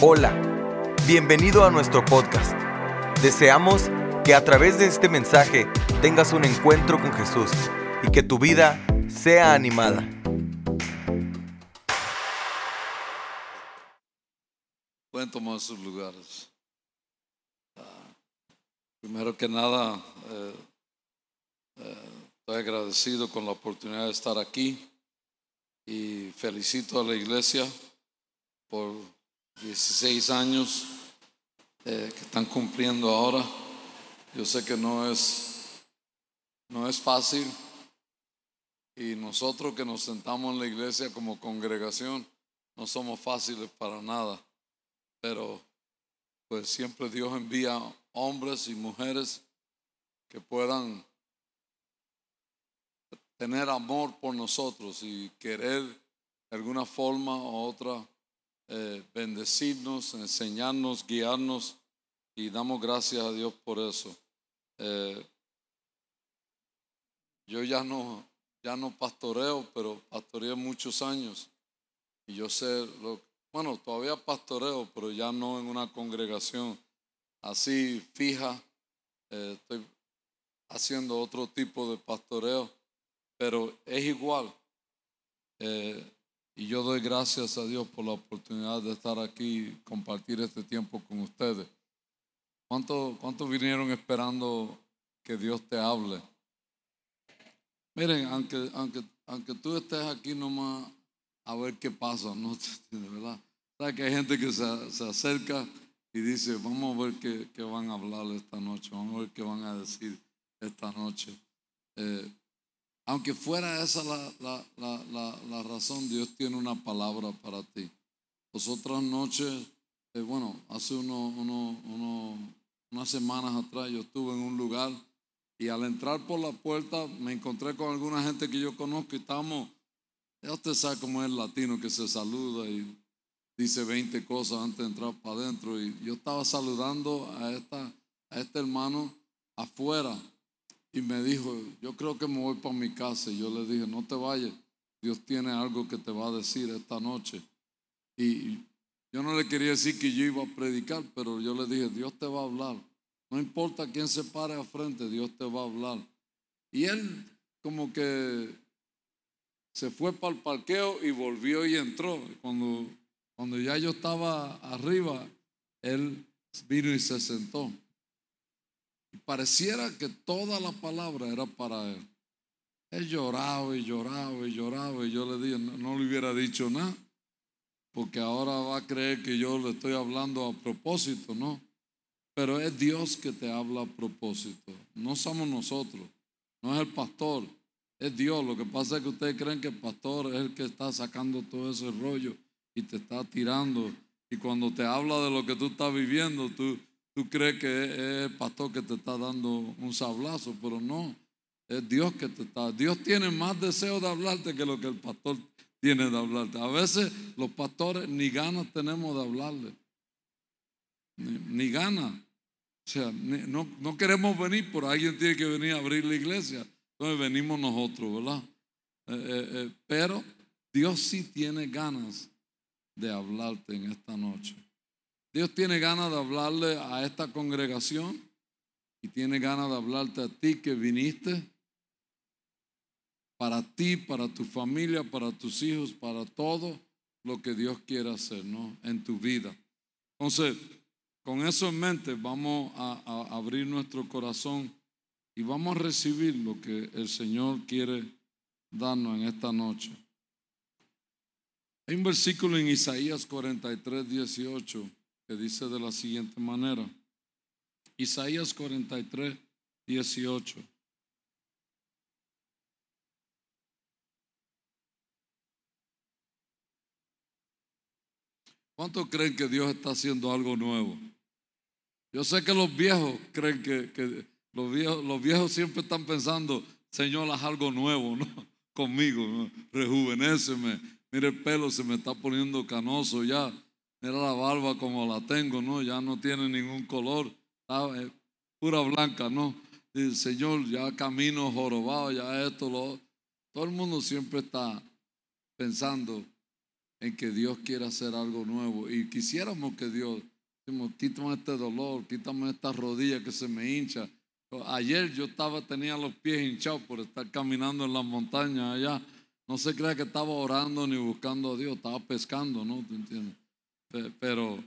Hola, bienvenido a nuestro podcast. Deseamos que a través de este mensaje tengas un encuentro con Jesús y que tu vida sea animada. Pueden tomar sus lugares. Ah, primero que nada, eh, eh, estoy agradecido con la oportunidad de estar aquí y felicito a la iglesia por 16 años eh, que están cumpliendo ahora. Yo sé que no es, no es fácil y nosotros que nos sentamos en la iglesia como congregación no somos fáciles para nada, pero pues siempre Dios envía hombres y mujeres que puedan tener amor por nosotros y querer de alguna forma u otra eh, bendecirnos, enseñarnos, guiarnos y damos gracias a Dios por eso. Eh, yo ya no, ya no pastoreo, pero pastoreé muchos años y yo sé, lo, bueno, todavía pastoreo, pero ya no en una congregación así fija. Eh, estoy haciendo otro tipo de pastoreo, pero es igual. Y yo doy gracias a Dios por la oportunidad de estar aquí y compartir este tiempo con ustedes. ¿Cuántos cuánto vinieron esperando que Dios te hable? Miren, aunque, aunque, aunque tú estés aquí nomás a ver qué pasa, ¿no? ¿verdad? ¿Sabes que hay gente que se, se acerca y dice, vamos a ver qué, qué, van a hablar esta noche, vamos a ver qué van a decir esta noche. Eh, aunque fuera esa la, la, razón, Dios tiene una palabra para ti. Las otras noches, eh, bueno, hace uno, unas semanas atrás yo estuve en un lugar y al entrar por la puerta me encontré con alguna gente que yo conozco y estamos, ya usted sabe cómo es el latino que se saluda y dice 20 cosas antes de entrar para adentro. Y yo estaba saludando a, esta, a este hermano afuera y me dijo, yo creo que me voy para mi casa. Y yo le dije, no te vayas, Dios tiene algo que te va a decir esta noche. Y yo no le quería decir que yo iba a predicar, pero yo le dije, Dios te va a hablar. No importa quién se pare a frente, Dios te va a hablar. Y él como que se fue para el parqueo y volvió y entró. Cuando, cuando ya yo estaba arriba, él vino y se sentó. Pareciera que toda la palabra era para él. Él lloraba y lloraba y lloraba y yo le dije, no, le hubiera dicho nada, porque ahora va a creer que yo le estoy hablando a propósito, ¿no? Pero es Dios que te habla a propósito, no somos nosotros, no es el pastor, es Dios. Lo que pasa es que ustedes creen que el pastor es el que está sacando todo ese rollo y te está tirando. Y cuando te habla de lo que tú estás viviendo, tú, Tú crees que es el pastor que te está dando un sablazo, pero no. Es Dios que te está. Dios tiene más deseo de hablarte que lo que el pastor tiene de hablarte. A veces los pastores ni ganas tenemos de hablarle. Ni, ganas. O sea, no, no queremos venir, pero alguien tiene que venir a abrir la iglesia. Entonces venimos nosotros, ¿verdad? Eh, eh, eh, pero Dios sí tiene ganas de hablarte en esta noche. Dios tiene ganas de hablarle a esta congregación y tiene ganas de hablarte a ti que viniste para ti, para tu familia, para tus hijos, para todo lo que Dios quiere hacer ¿no? en tu vida. Entonces, con eso en mente, vamos a, a abrir nuestro corazón y vamos a recibir lo que el Señor quiere darnos en esta noche. Hay un versículo en Isaías 43, 18 que dice de la siguiente manera. Isaías 43, 18. ¿Cuántos creen que Dios está haciendo algo nuevo? Yo sé que los viejos creen que, los, viejos, los viejos siempre están pensando, Señor, haz algo nuevo, ¿no? Conmigo, rejuvenéceme. Mire, el pelo se me está poniendo canoso ya. Mira la barba como la tengo, ¿no? Ya no tiene ningún color, ¿sabes? Pura blanca, ¿no? Dice, Señor, ya camino jorobado, ya esto, lo Todo el mundo siempre está pensando en que Dios quiere hacer algo nuevo y quisiéramos que Dios, quítame este dolor, quítame esta rodilla que se me hincha. Ayer yo estaba, tenía los pies hinchados por estar caminando en las montañas allá. No se crea que estaba orando ni buscando a Dios, estaba pescando, ¿no? ¿Te entiendes? Pero,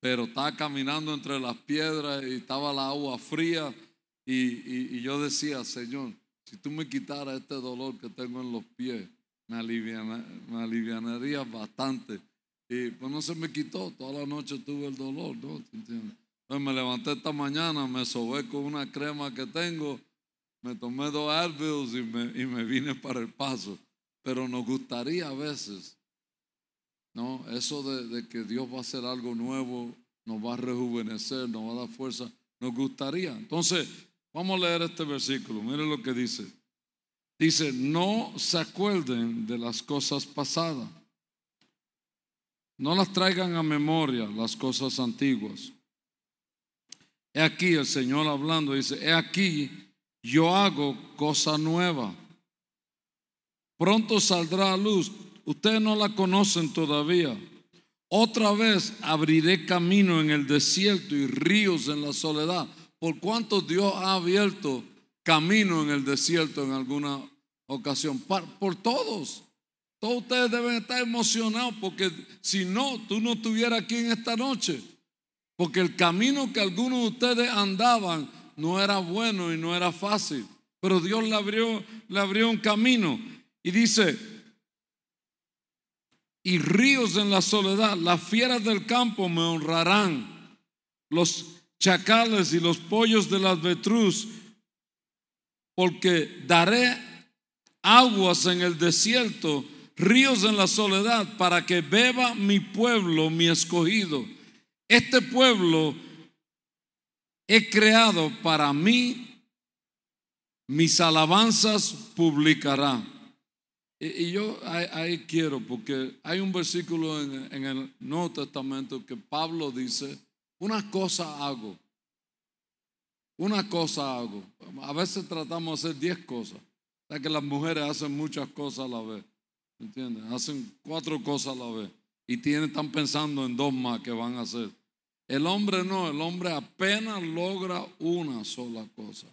pero estaba caminando entre las piedras y estaba la agua fría y, y yo decía, Señor, si tú me quitaras este dolor que tengo en los pies, me, alivianaría bastante. Y pues no se me quitó, toda la noche tuve el dolor, ¿no? Entonces me levanté esta mañana, me sobé con una crema que tengo, me tomé dos Advils y me, y me vine para el paso. Pero nos gustaría a veces, ¿no? Eso de, que Dios va a hacer algo nuevo, nos va a rejuvenecer, nos va a dar fuerza, nos gustaría. Entonces, vamos a leer este versículo, miren lo que dice. Dice, no se acuerden de las cosas pasadas. No las traigan a memoria las cosas antiguas. He aquí el Señor hablando, dice, he aquí yo hago cosa nueva. Pronto saldrá a luz. Ustedes no la conocen todavía. Otra vez abriré camino en el desierto y ríos en la soledad. Por cuanto Dios ha abierto camino en el desierto en alguna ocasión. Por, todos. Todos ustedes deben estar emocionados porque si no, tú no estuvieras aquí en esta noche. Porque el camino que algunos de ustedes andaban no era bueno y no era fácil. Pero Dios le abrió, le abrió un camino. Y dice, y ríos en la soledad, las fieras del campo me honrarán. Los chacales y los pollos de las vetruz porque daré aguas en el desierto, ríos en la soledad, para que beba mi pueblo, mi escogido. Este pueblo he creado para mí, mis alabanzas publicará. Y, yo ahí, quiero, porque hay un versículo en, el Nuevo Testamento que Pablo dice, una cosa hago una cosa hago. A veces tratamos de hacer diez cosas. O que las mujeres hacen muchas cosas a la vez. ¿Entiendes? Hacen cuatro cosas a la vez. Y tienen, están pensando en dos más que van a hacer. El hombre no, el hombre apenas logra una sola cosa.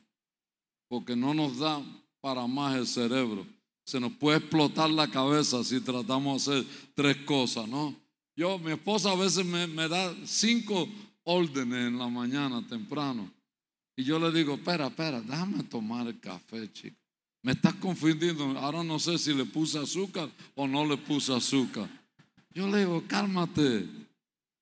Porque no nos da para más el cerebro. Se nos puede explotar la cabeza si tratamos de hacer tres cosas, ¿no? Yo, mi esposa a veces me, me da cinco órdenes en la mañana temprano. Y yo le digo, espera, espera, déjame tomar el café, chico. Me estás confundiendo. Ahora no sé si le puse azúcar o no le puse azúcar. Yo le digo, cálmate,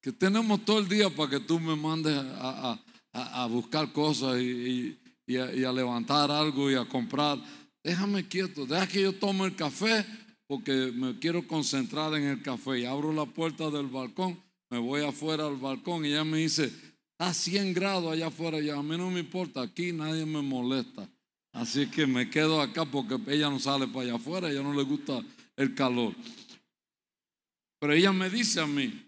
que tenemos todo el día para que tú me mandes a, buscar cosas y, a, levantar algo y a comprar. Déjame quieto, deja que yo tome el café porque me quiero concentrar en el café. Y abro la puerta del balcón, me voy afuera al balcón y ella me dice, a 100 grados allá afuera y a mí no me importa, aquí nadie me molesta. Así que me quedo acá porque ella no sale para allá afuera, ella no le gusta el calor. Pero ella me dice a mí,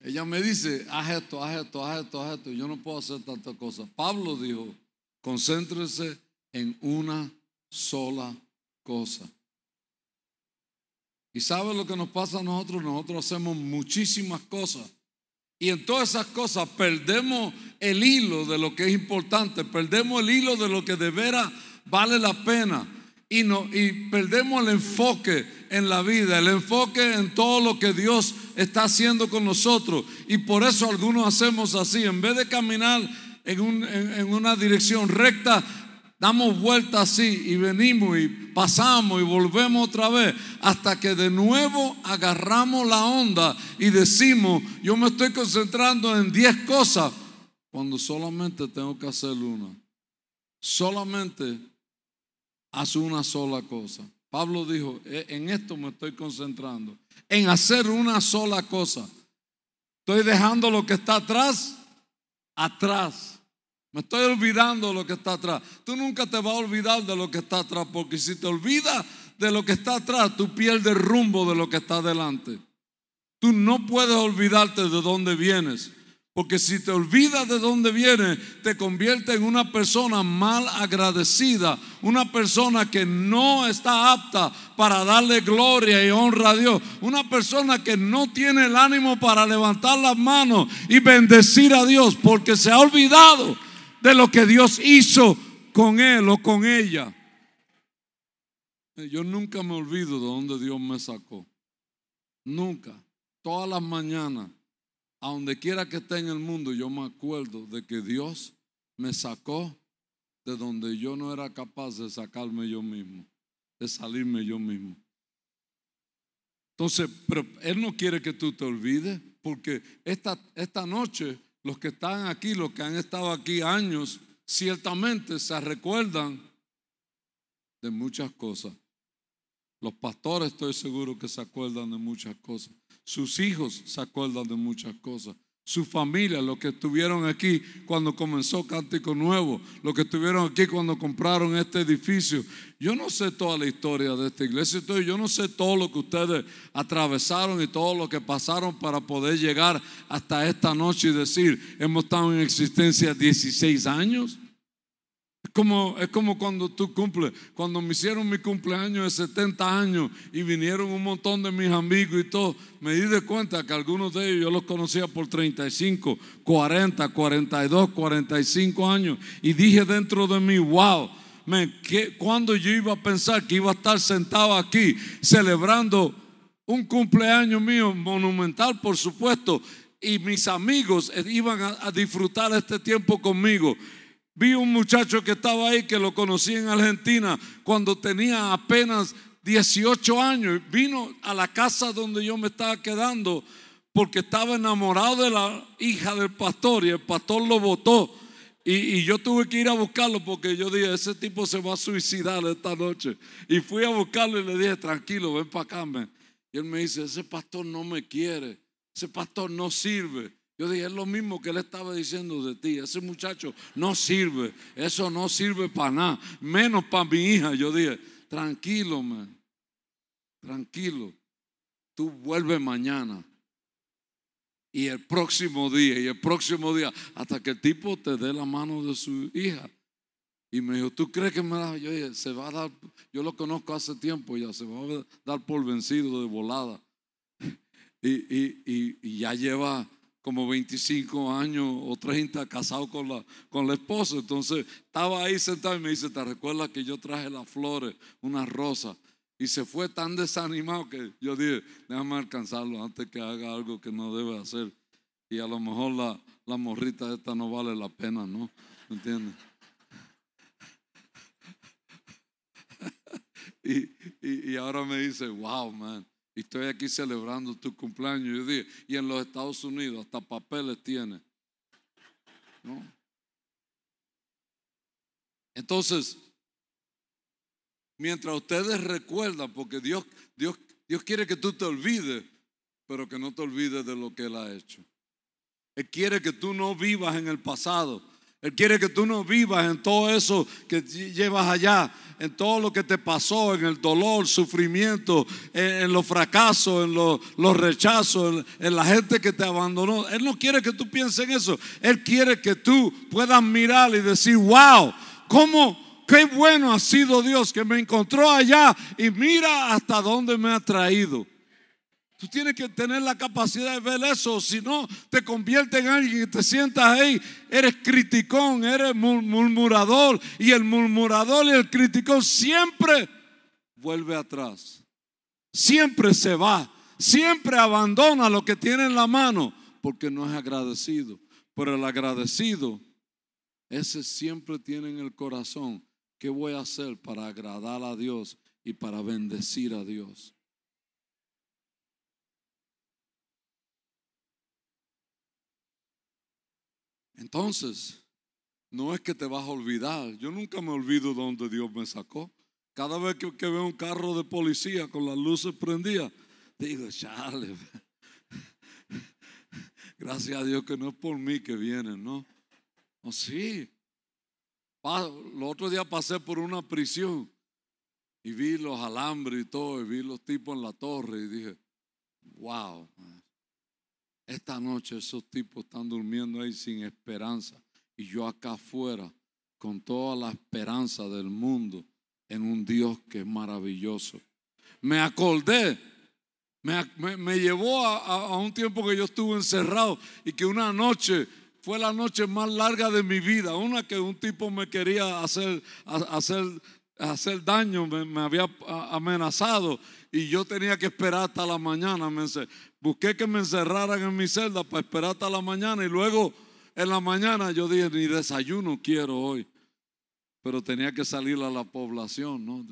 ella me dice, haz esto, haz esto, haz esto, haz esto. Yo no puedo hacer tantas cosas. Pablo dijo, concéntrese en una sola cosa. ¿Y sabe lo que nos pasa a nosotros? Nosotros hacemos muchísimas cosas y en todas esas cosas perdemos el hilo de lo que es importante, perdemos el hilo de lo que de veras vale la pena. Y, no, y perdemos el enfoque en la vida, el enfoque en todo lo que Dios está haciendo con nosotros. Y por eso algunos hacemos así, en vez de caminar en, en una dirección recta, damos vuelta así y venimos y pasamos y volvemos otra vez hasta que de nuevo agarramos la onda y decimos, yo me estoy concentrando en 10 cosas cuando solamente tengo que hacer una. Solamente haz una sola cosa. Pablo dijo, e, en esto me estoy concentrando, en hacer una sola cosa. Estoy dejando lo que está atrás, atrás me estoy olvidando de lo que está atrás. Tú nunca te vas a olvidar de lo que está atrás, porque si te olvidas de lo que está atrás, tú pierdes rumbo de lo que está delante. Tú no puedes olvidarte de dónde vienes, Porque si te olvidas de dónde viene, te convierte en una persona mal agradecida, una persona que no está apta para darle gloria y honra a Dios, una persona que no tiene el ánimo para levantar las manos y bendecir a Dios, porque se ha olvidado de lo que Dios hizo con él o con ella. Yo nunca me olvido de dónde Dios me sacó. Nunca. Todas las mañanas a donde quiera que esté en el mundo, yo me acuerdo de que Dios me sacó de donde yo no era capaz de sacarme yo mismo, de salirme yo mismo. Entonces, pero Él no quiere que tú te olvides, porque esta, esta noche los que están aquí, los que han estado aquí años, ciertamente se recuerdan de muchas cosas. Los pastores estoy seguro que se acuerdan de muchas cosas. Sus hijos se acuerdan de muchas cosas. Su familia, los que estuvieron aquí cuando comenzó Cántico Nuevo, los que estuvieron aquí cuando compraron este edificio. Yo no sé toda la historia de esta iglesia, yo no sé todo lo que ustedes atravesaron y todo lo que pasaron para poder llegar hasta esta noche y decir, hemos estado en existencia 16 años. Es como, cuando tú cumples, cuando me hicieron mi cumpleaños de 70 años y vinieron un montón de mis amigos y todo, me di de cuenta que algunos de ellos yo los conocía por 35, 40, 42, 45 años y dije dentro de mí, wow, cuando yo iba a pensar que iba a estar sentado aquí celebrando un cumpleaños mío monumental, por supuesto, y mis amigos iban a disfrutar este tiempo conmigo. Vi un muchacho que estaba ahí, que lo conocí en Argentina cuando tenía apenas 18 años. Vino a la casa donde yo me estaba quedando porque estaba enamorado de la hija del pastor y el pastor lo votó. Y, yo tuve que ir a buscarlo porque yo dije, ese tipo se va a suicidar esta noche. Y fui a buscarlo y le dije, tranquilo, ven para acá. Y él me dice, ese pastor no me quiere, ese pastor no sirve. Yo dije, es lo mismo que él estaba diciendo de ti. Ese muchacho no sirve. Eso no sirve para nada. Menos para mi hija. Yo dije, tranquilo, man. Tranquilo. Tú vuelves mañana. Y el próximo día, y el próximo día, hasta que el tipo te dé la mano de su hija. Y me dijo, ¿tú crees que me da? Yo dije, se va a dar, yo lo conozco hace tiempo ya, se va a dar por vencido de volada. Y, y, y ya lleva como 25 años o 30 casado con la, con la esposa. Entonces estaba ahí sentado y me dice, ¿te recuerdas que yo traje las flores, una rosa? Y se fue tan desanimado que yo dije, déjame alcanzarlo antes que haga algo que no debe hacer. Y a lo mejor la, la morrita esta no vale la pena, ¿no? ¿Me entiendes? y, y ahora me dice, wow, man. Y estoy aquí celebrando tu cumpleaños. Yo dije, y en los Estados Unidos hasta papeles tiene. ¿No? Entonces, mientras ustedes recuerdan, porque Dios, Dios, Dios quiere que tú te olvides, pero que no te olvides de lo que Él ha hecho. Él quiere que tú no vivas en el pasado. Él quiere que tú no vivas en todo eso que llevas allá, en todo lo que te pasó, en el dolor, sufrimiento, en, los fracasos, en los, rechazos, en, en, la gente que te abandonó. Él no quiere que tú pienses en eso. Él quiere que tú puedas mirar y decir, wow, ¿cómo? Qué bueno ha sido Dios que me encontró allá y mira hasta dónde me ha traído. Tú tienes que tener la capacidad de ver eso, si no te convierte en alguien que te sientas ahí, eres criticón, eres murmurador y el murmurador y el criticón siempre vuelve atrás, siempre se va, siempre abandona lo que tiene en la mano porque no es agradecido, pero el agradecido, ese siempre tiene en el corazón, ¿qué voy a hacer para agradar a Dios y para bendecir a Dios? Entonces, no es que te vas a olvidar. Yo nunca me olvido de donde Dios me sacó. Cada vez que, veo un carro de policía con las luces prendidas, digo, chale. Gracias a Dios que no es por mí que vienen, ¿no? O sí. El otro día pasé por una prisión y vi los alambres y todo, y vi los tipos en la torre y dije, wow. Esta noche esos tipos están durmiendo ahí sin esperanza y yo acá afuera con toda la esperanza del mundo en un Dios que es maravilloso. Me acordé, me, llevó a, un tiempo que yo estuve encerrado y que una noche fue la noche más larga de mi vida, una que un tipo me quería hacer, hacer, hacer daño, me, había amenazado y yo tenía que esperar hasta la mañana. Me, busqué que me encerraran en mi celda para esperar hasta la mañana y luego en la mañana yo dije, ni desayuno quiero hoy. Pero tenía que salir a la población, ¿no?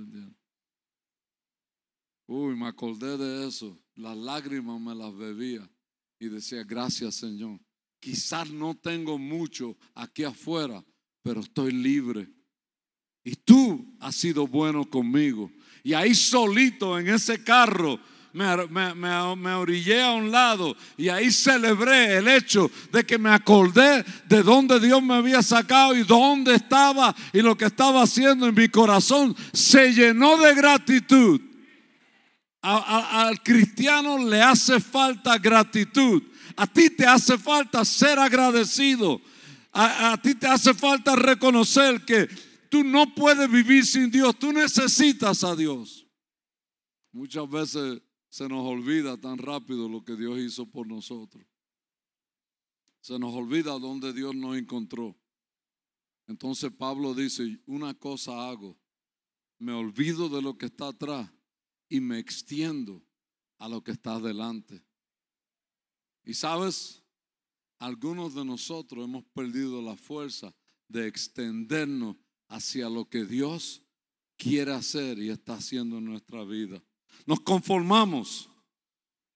Uy, me acordé de eso. Las lágrimas me las bebía y decía, gracias Señor. Quizás no tengo mucho aquí afuera, pero estoy libre. Y tú has sido bueno conmigo. Y ahí solito en ese carro me, orillé a un lado y ahí celebré el hecho de que me acordé de dónde Dios me había sacado y dónde estaba y lo que estaba haciendo en mi corazón se llenó de gratitud. al cristiano le hace falta gratitud. A ti te hace falta ser agradecido. a ti te hace falta reconocer que tú no puedes vivir sin Dios. Tú necesitas a Dios. Muchas veces se nos olvida tan rápido lo que Dios hizo por nosotros. Se nos olvida dónde Dios nos encontró. Entonces Pablo dice, una cosa hago, me olvido de lo que está atrás y me extiendo a lo que está adelante. Y sabes, algunos de nosotros hemos perdido la fuerza de extendernos hacia lo que Dios quiere hacer y está haciendo en nuestra vida. Nos conformamos.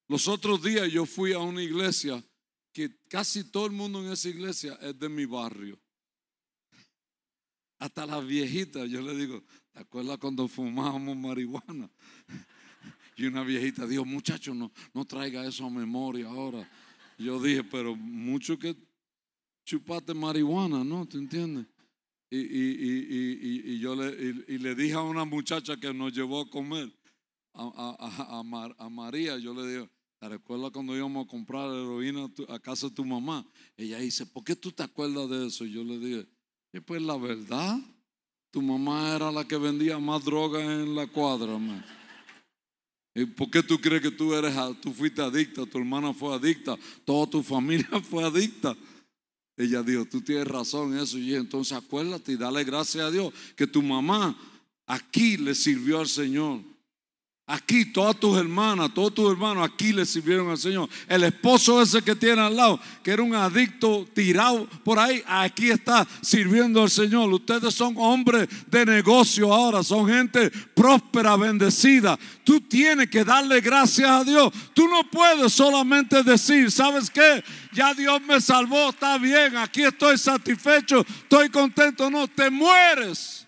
Los otros días yo fui a una iglesia que casi todo el mundo en esa iglesia es de mi barrio. Hasta las viejitas, yo le digo, ¿te acuerdas cuando fumábamos marihuana? Y una viejita dijo, muchacho, no, no traiga eso a memoria ahora. Yo dije, pero mucho que chupaste marihuana, ¿no? ¿Te entiendes? Y, y, yo le, y, le dije a una muchacha que nos llevó a comer, a, María, yo le digo, ¿te recuerdas cuando íbamos a comprar heroína a casa de tu mamá? Ella dice, ¿por qué tú te acuerdas de eso? yo le dije, pues la verdad, tu mamá era la que vendía más droga en la cuadra. ¿Y por qué tú crees que tú eres, tú fuiste adicta, tu hermana fue adicta, toda tu familia fue adicta? Ella dijo, tú tienes razón en eso. Y entonces acuérdate y dale gracias a Dios que tu mamá aquí le sirvió al Señor. Aquí todas tus hermanas, todos tus hermanos aquí le sirvieron al Señor. El esposo ese que tiene al lado, que era un adicto tirado por ahí, aquí está sirviendo al Señor. Ustedes son hombres de negocio ahora, son gente próspera, bendecida. Tú tienes que darle gracias a Dios. Tú no puedes solamente decir, ¿sabes qué? Ya Dios me salvó, está bien, aquí estoy satisfecho, estoy contento. No, te mueres.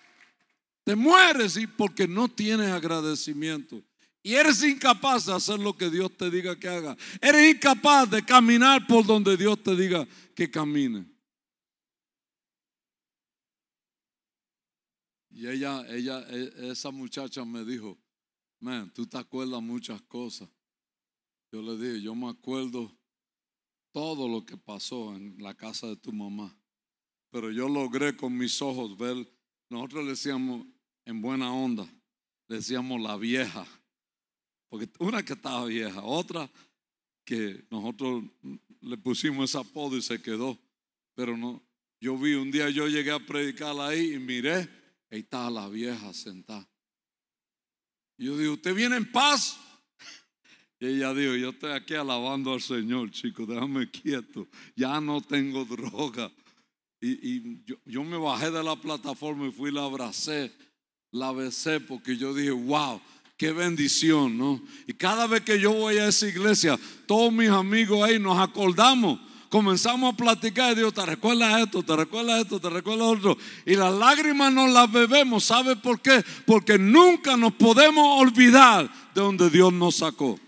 Te mueres y porque no tienes agradecimiento. Y eres incapaz de hacer lo que Dios te diga que haga. Eres incapaz de caminar por donde Dios te diga que camine. Y ella, ella, e, esa muchacha me dijo, man, tú te acuerdas muchas cosas. Yo le dije, yo me acuerdo todo lo que pasó en la casa de tu mamá. Pero yo logré con mis ojos ver, nosotros le decíamos en buena onda, le decíamos la vieja porque una que estaba vieja, otra que nosotros le pusimos ese apodo y se quedó. Pero no, yo vi un día, yo llegué a predicar ahí y miré, ahí estaba la vieja sentada. Y yo digo, ¿usted viene en paz? Y ella dijo, yo estoy aquí alabando al Señor, chicos, déjame quieto. Ya no tengo droga. Y, yo, yo, me bajé de la plataforma y fui, la abracé, la besé porque yo dije, wow, Qué bendición, ¿no? Y cada vez que yo voy a esa iglesia, todos mis amigos ahí nos acordamos, comenzamos a platicar y Dios, ¿te recuerdas esto? ¿Te recuerdas esto? ¿Te recuerdas otro? Y las lágrimas nos las bebemos, ¿sabe por qué? Porque nunca nos podemos olvidar de donde Dios nos sacó.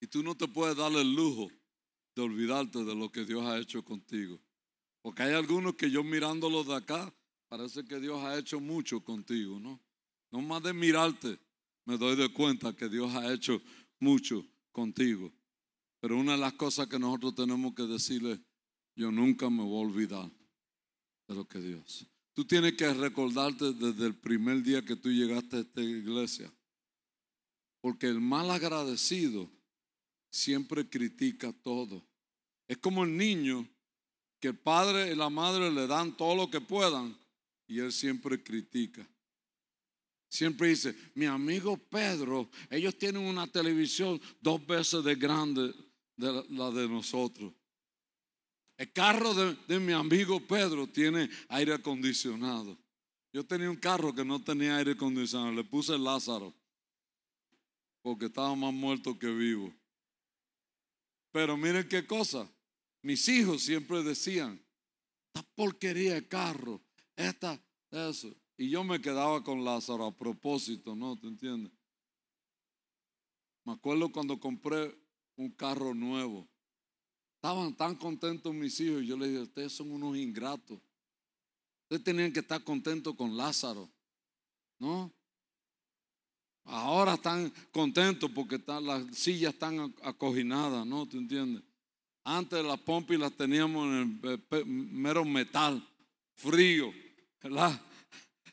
Y tú no te puedes dar el lujo de olvidarte de lo que Dios ha hecho contigo. Porque hay algunos que yo mirándolos de acá, parece que Dios ha hecho mucho contigo, ¿no? No más de mirarte, me doy de cuenta que Dios ha hecho mucho contigo. Pero una de las cosas que nosotros tenemos que decirle, yo nunca me voy a olvidar de lo que Dios. Tú tienes que recordarte desde el primer día que tú llegaste a esta iglesia. Porque el mal agradecido siempre critica todo. Es como el niño que el padre y la madre le dan todo lo que puedan y él siempre critica. Siempre dice, mi amigo Pedro, ellos tienen una televisión dos veces de grande de la de nosotros. El carro de, de, mi amigo Pedro tiene aire acondicionado. Yo tenía un carro que no tenía aire acondicionado, le puse Lázaro, porque estaba más muerto que vivo. Pero miren qué cosa, mis hijos siempre decían, esta porquería de carro, esta, eso. Y yo me quedaba con Lázaro a propósito, ¿no? ¿Te entiendes? Me acuerdo cuando compré un carro nuevo. Estaban tan contentos mis hijos. Yo les dije, ustedes son unos ingratos. Ustedes tenían que estar contentos con Lázaro, ¿no? Ahora están contentos porque las sillas están acoginadas, ¿no? ¿Te entiendes? Antes las pompis las teníamos en el mero metal, frío, ¿verdad?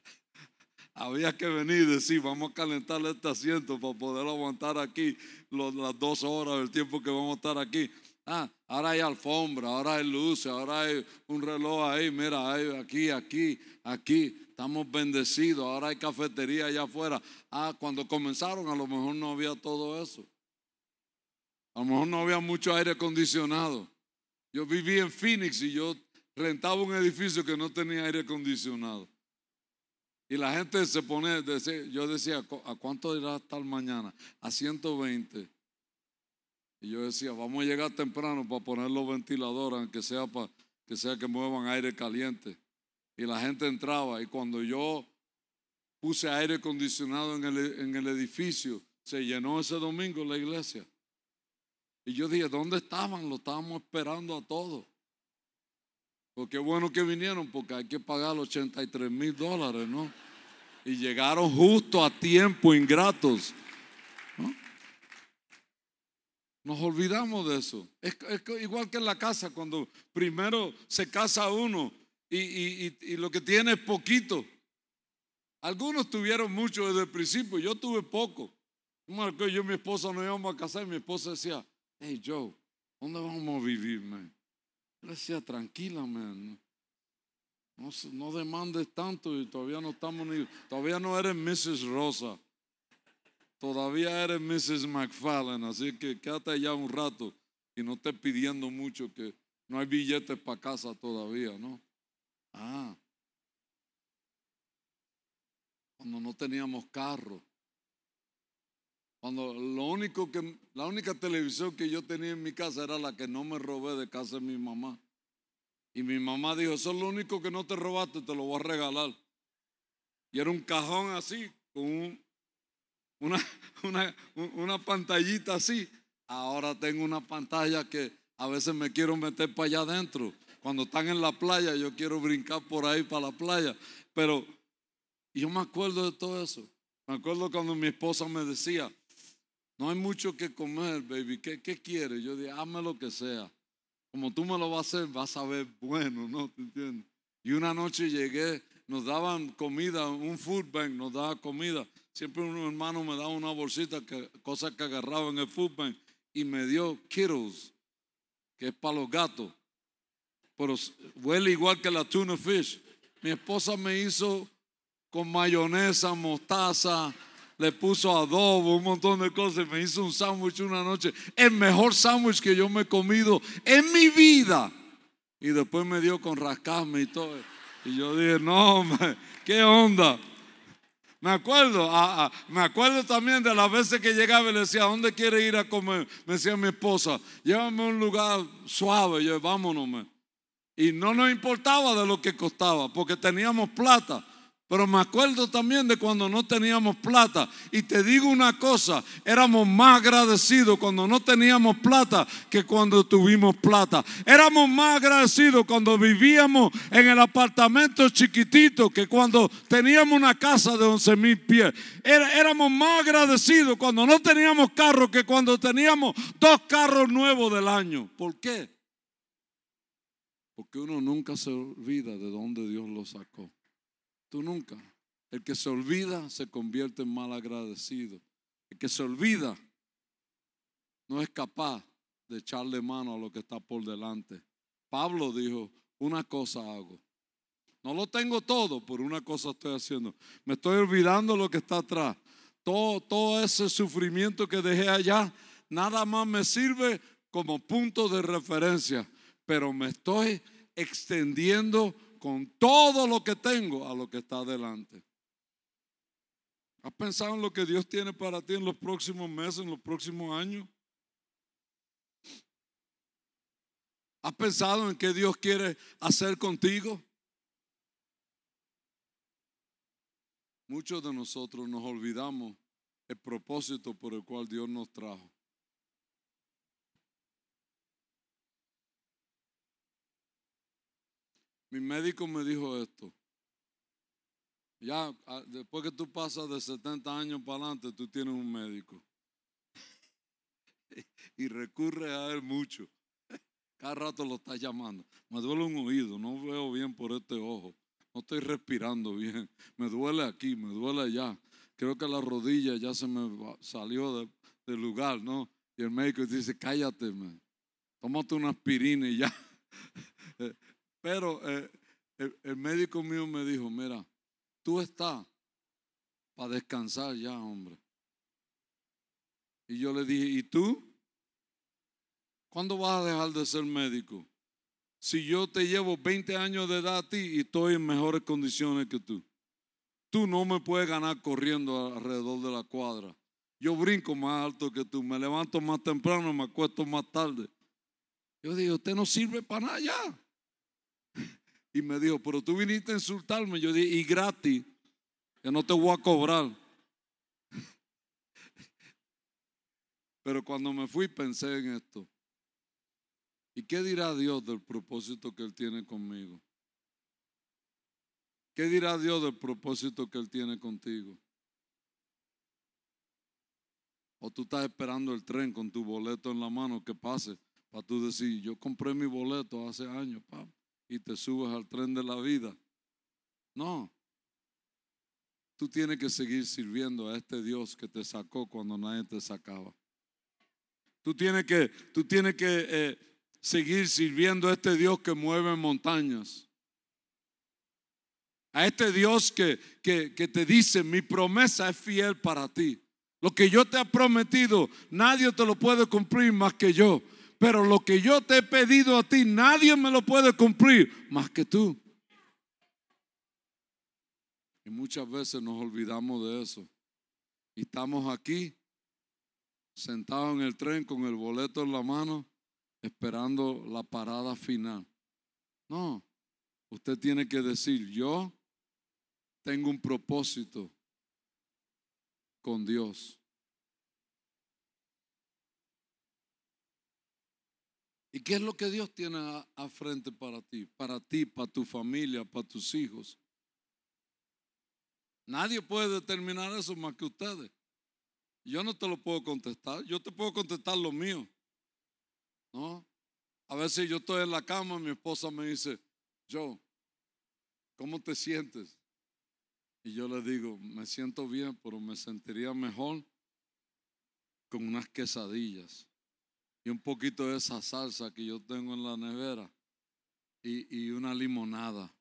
Había que venir y decir, vamos a calentar este asiento para poder aguantar aquí las dos horas del tiempo que vamos a estar aquí. Ah, ahora hay alfombra, ahora hay luces, ahora hay un reloj ahí, mira, hay aquí, aquí, aquí. Estamos bendecidos, ahora hay cafetería allá afuera. Ah, cuando comenzaron a lo mejor no había todo eso. A lo mejor no había mucho aire acondicionado. Yo viví en Phoenix y yo rentaba un edificio que no tenía aire acondicionado. Y la gente se pone, yo decía, ¿a cuánto irá hasta mañana? A 120. Y yo decía, vamos a llegar temprano para poner los ventiladores, aunque sea para que sea que muevan aire caliente. Y la gente entraba y cuando yo puse aire acondicionado en el, en el edificio, se llenó ese domingo la iglesia. Y yo dije, ¿dónde estaban? Lo estábamos esperando a todos. Porque bueno que vinieron, porque hay que pagar 83 mil dólares, ¿no? Y llegaron justo a tiempo, ingratos. Nos olvidamos de eso. Es, igual que en la casa, cuando primero se casa uno y, lo que tiene es poquito. Algunos tuvieron mucho desde el principio, yo tuve poco. Yo y mi esposa nos íbamos a casar y mi esposa decía, hey Joe, ¿dónde vamos a vivir, man? Decía, tranquila, man. No, no, demandes tanto y todavía no estamos ni, todavía no eres Mrs. Rosa. Todavía eres Mrs. McFarlane, así que quédate allá un rato y no estés pidiendo mucho que no hay billetes para casa todavía, ¿no? Ah. Cuando no teníamos carro. Cuando lo único que, la única televisión que yo tenía en mi casa era la que no me robé de casa de mi mamá. Y mi mamá dijo, eso es lo único que no te robaste, te lo voy a regalar. Y era un cajón así, con una, una, una pantallita así. Ahora tengo una pantalla que a veces me quiero meter para allá adentro. Cuando están en la playa, yo quiero brincar por ahí para la playa. Pero yo me acuerdo de todo eso. Me acuerdo cuando mi esposa me decía, no hay mucho que comer, baby. ¿Qué, qué quieres? Yo dije, hazme lo que sea. Como tú me lo vas a hacer, vas a ver bueno, ¿no? ¿Te entiendes? Y una noche llegué, nos daban comida, un food bank nos daba comida. Siempre un hermano me daba una bolsita, que, cosas que agarraba en el food bank, y me dio Kittles, que es para los gatos. Pero huele igual que la tuna fish. Mi esposa me hizo con mayonesa, mostaza, le puso adobo, un montón de cosas. Me hizo un sándwich una noche. El mejor sándwich que yo me he comido en mi vida. Y después me dio con rascarme y todo. Y yo dije, no, ¿qué onda? Me acuerdo, me acuerdo también de las veces que llegaba y le decía, ¿dónde quiere ir a comer? Me decía mi esposa, llévame a un lugar suave. yo, vámonos. Y no nos importaba de lo que costaba, porque teníamos plata. Pero me acuerdo también de cuando no teníamos plata. Y te digo una cosa, éramos más agradecidos cuando no teníamos plata que cuando tuvimos plata. Éramos más agradecidos cuando vivíamos en el apartamento chiquitito que cuando teníamos una casa de 11 mil pies. éramos más agradecidos cuando no teníamos carro que cuando teníamos dos carros nuevos del año. ¿Por qué? Porque uno nunca se olvida de dónde Dios lo sacó. Tú nunca. El que se olvida se convierte en mal agradecido. El que se olvida no es capaz de echarle mano a lo que está por delante. Pablo dijo, una cosa hago. No lo tengo todo, pero una cosa estoy haciendo. Me estoy olvidando lo que está atrás. Todo, todo ese sufrimiento que dejé allá, nada más me sirve como punto de referencia. Pero me estoy extendiendo con todo lo que tengo a lo que está adelante. ¿Has pensado en lo que Dios tiene para ti en los próximos meses, en los próximos años? ¿Has pensado en qué Dios quiere hacer contigo? Muchos de nosotros nos olvidamos el propósito por el cual Dios nos trajo. Mi médico me dijo esto. Ya, ah, después que tú pasas de 70 años para adelante, tú tienes un médico. y recurre a él mucho. Cada rato lo está llamando. Me duele un oído, no veo bien por este ojo. No estoy respirando bien. Me duele aquí, me duele allá. Creo que la rodilla ya se me salió del lugar, ¿no? Y el médico dice, cállate, man. tómate una aspirina y ya. Pero eh, el, médico mío me dijo, mira, tú estás para descansar ya, hombre. Y yo le dije, ¿y tú? ¿Cuándo vas a dejar de ser médico? Si yo te llevo 20 años de edad a ti y estoy en mejores condiciones que tú. Tú no me puedes ganar corriendo alrededor de la cuadra. Yo brinco más alto que tú, me levanto más temprano, me acuesto más tarde. Yo digo, usted no sirve para nada ya. Y me dijo, pero tú viniste a insultarme. Yo dije, y gratis, que no te voy a cobrar. Pero cuando me fui pensé en esto. ¿Y qué dirá Dios del propósito que Él tiene conmigo? ¿Qué dirá Dios del propósito que Él tiene contigo? O tú estás esperando el tren con tu boleto en la mano que pase para tú decir, yo compré mi boleto hace años, papá y te subes al tren de la vida. No. Tú tienes que seguir sirviendo a este Dios que te sacó cuando nadie te sacaba. Tú tienes que, tú que eh, seguir sirviendo a este Dios que mueve montañas. A este Dios que, que, que te dice, mi promesa es fiel para ti. Lo que yo te he prometido, nadie te lo puede cumplir más que yo. Pero lo que yo te he pedido a ti, nadie me lo puede cumplir más que tú. Y muchas veces nos olvidamos de eso. Y estamos aquí, sentados en el tren con el boleto en la mano, esperando la parada final. No, usted tiene que decir, yo tengo un propósito con Dios. ¿Y qué es lo que Dios tiene a, frente para ti? Para ti, para tu familia, para tus hijos. Nadie puede determinar eso más que ustedes. Yo no te lo puedo contestar. Yo te puedo contestar lo mío. ¿No? A veces yo estoy en la cama, mi esposa me dice, Joe, ¿cómo te sientes? Y yo le digo, me siento bien, pero me sentiría mejor con unas quesadillas y un poquito de esa salsa que yo tengo en la nevera y, una limonada.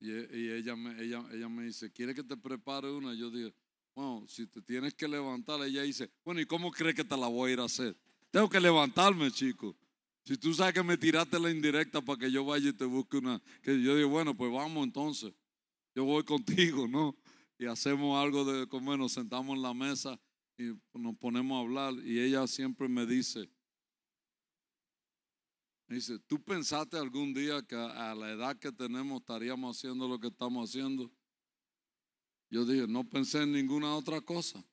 Y, ella, me, ella, ella me dice, ¿quiere que te prepare una? Yo digo, bueno, si te tienes que levantar, ella dice, bueno, ¿y cómo crees que te la voy a ir a hacer? Tengo que levantarme, chico. Si tú sabes que me tiraste la indirecta para que yo vaya y te busque una, que yo digo, bueno, pues vamos entonces. Yo voy contigo, ¿no? Y hacemos algo de comer, nos sentamos en la mesa y nos ponemos a hablar y ella siempre me dice, Dice, ¿tú pensaste algún día que a la edad que tenemos estaríamos haciendo lo que estamos haciendo? Yo dije, no pensé en ninguna otra cosa.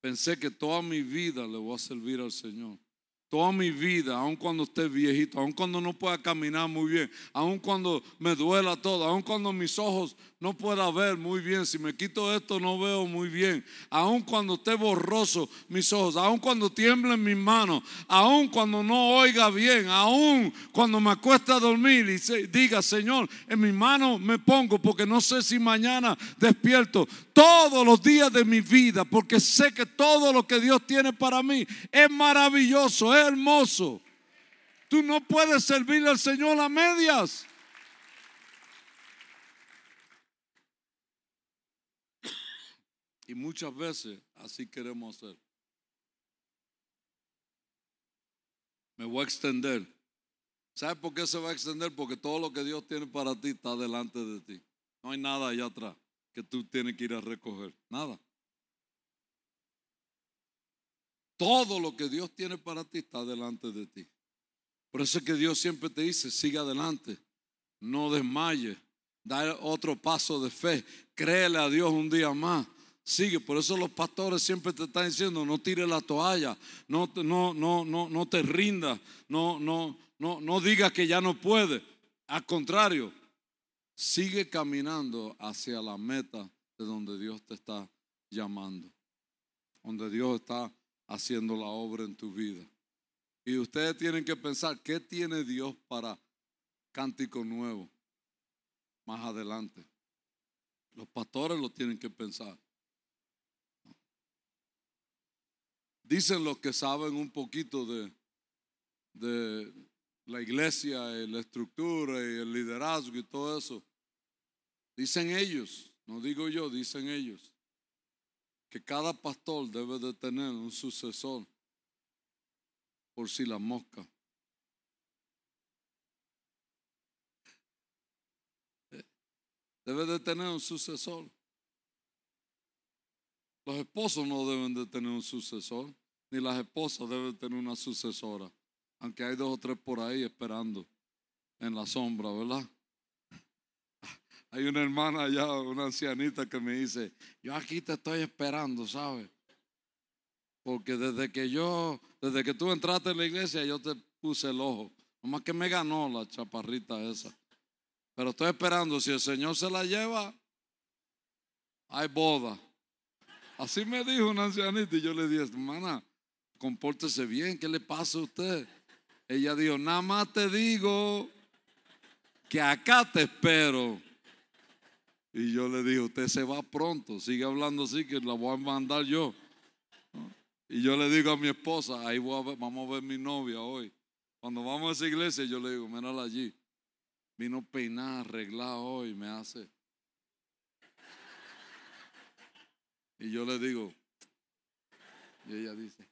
Pensé que toda mi vida le voy a servir al Señor toda mi vida, aun cuando esté viejito, aun cuando no pueda caminar muy bien, aun cuando me duela todo, aun cuando mis ojos no pueda ver muy bien, si me quito esto no veo muy bien, aun cuando esté borroso mis ojos, aun cuando tiemblen mis manos, aun cuando no oiga bien, aun cuando me acuesta a dormir y diga, Señor, en mi mano me pongo porque no sé si mañana despierto todos los días de mi vida, porque sé que todo lo que Dios tiene para mí es maravilloso, es hermoso. Tú no puedes servirle al Señor a medias. Y muchas veces así queremos hacer. Me voy a extender. ¿Sabes por qué se va a extender? Porque todo lo que Dios tiene para ti está delante de ti. No hay nada allá atrás que tú tienes que ir a recoger. Nada. Todo lo que Dios tiene para ti está delante de ti. Por eso es que Dios siempre te dice, sigue adelante, no desmayes, da otro paso de fe, créele a Dios un día más. Sigue, por eso los pastores siempre te están diciendo, no tires la toalla, no, no, no, no, no te rindas, no, no, no, no digas que ya no puedes. Al contrario, Sigue caminando hacia la meta de donde Dios te está llamando, donde Dios está haciendo la obra en tu vida. Y ustedes tienen que pensar, ¿qué tiene Dios para cántico nuevo más adelante? Los pastores lo tienen que pensar. Dicen los que saben un poquito de, de la iglesia y la estructura y el liderazgo y todo eso. Dicen ellos, no digo yo, dicen ellos, que cada pastor debe de tener un sucesor por si la mosca. Debe de tener un sucesor. Los esposos no deben de tener un sucesor, ni las esposas deben tener una sucesora aunque hay dos o tres por ahí esperando en la sombra, ¿verdad? Hay una hermana allá, una ancianita que me dice, yo aquí te estoy esperando, ¿sabes? Porque desde que yo, desde que tú entraste en la iglesia, yo te puse el ojo. Nomás que me ganó la chaparrita esa. Pero estoy esperando, si el Señor se la lleva, hay boda. Así me dijo una ancianita y yo le dije, hermana, compórtese bien, ¿qué le pasa a usted? Ella dijo, nada más te digo que acá te espero. Y yo le dije, usted se va pronto, sigue hablando así que la voy a mandar yo. Y yo le digo a mi esposa, ahí vamos a ver mi novia hoy. Cuando vamos a esa iglesia, yo le digo, mírala allí. Vino peinada, arreglada hoy, me hace. Y yo le digo, y ella dice,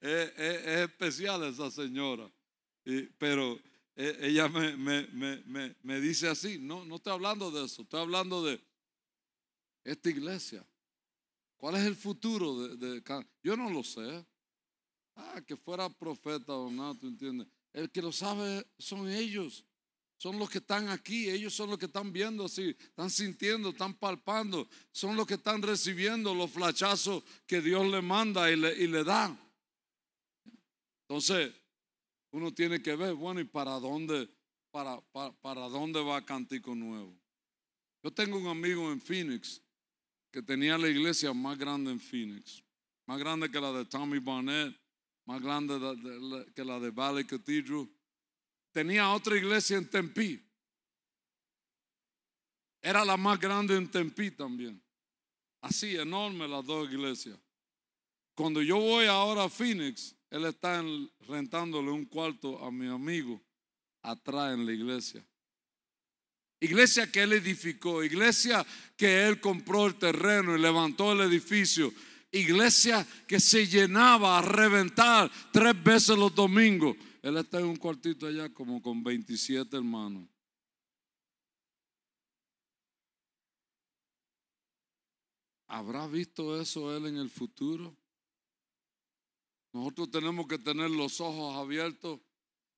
es, especial esa señora. pero e, ella me, me, me, dice así, no, no estoy hablando de eso, estoy hablando de esta iglesia. ¿Cuál es el futuro de, Yo no lo sé. Ah, que fuera profeta o no, tú entiendes. El que lo sabe son ellos. Son los que están aquí, ellos son los que están viendo así, están sintiendo, están palpando, son los que están recibiendo los flachazos que Dios le manda y le, y le da. Entonces, uno tiene que ver, bueno, ¿y para dónde, para, para, dónde va Cántico Nuevo? Yo tengo un amigo en Phoenix que tenía la iglesia más grande en Phoenix, más grande que la de Tommy Barnett, más grande que la de Valley Cathedral. Tenía otra iglesia en Tempe. Era la más grande en Tempe también. Así, enorme las dos iglesias. Cuando yo voy ahora a Phoenix, él está rentándole un cuarto a mi amigo atrás en la iglesia. Iglesia que él edificó, iglesia que él compró el terreno y levantó el edificio, iglesia que se llenaba a reventar tres veces los domingos. Él está en un cuartito allá como con 27 hermanos. ¿Habrá visto eso él en el futuro? Nosotros tenemos que tener los ojos abiertos,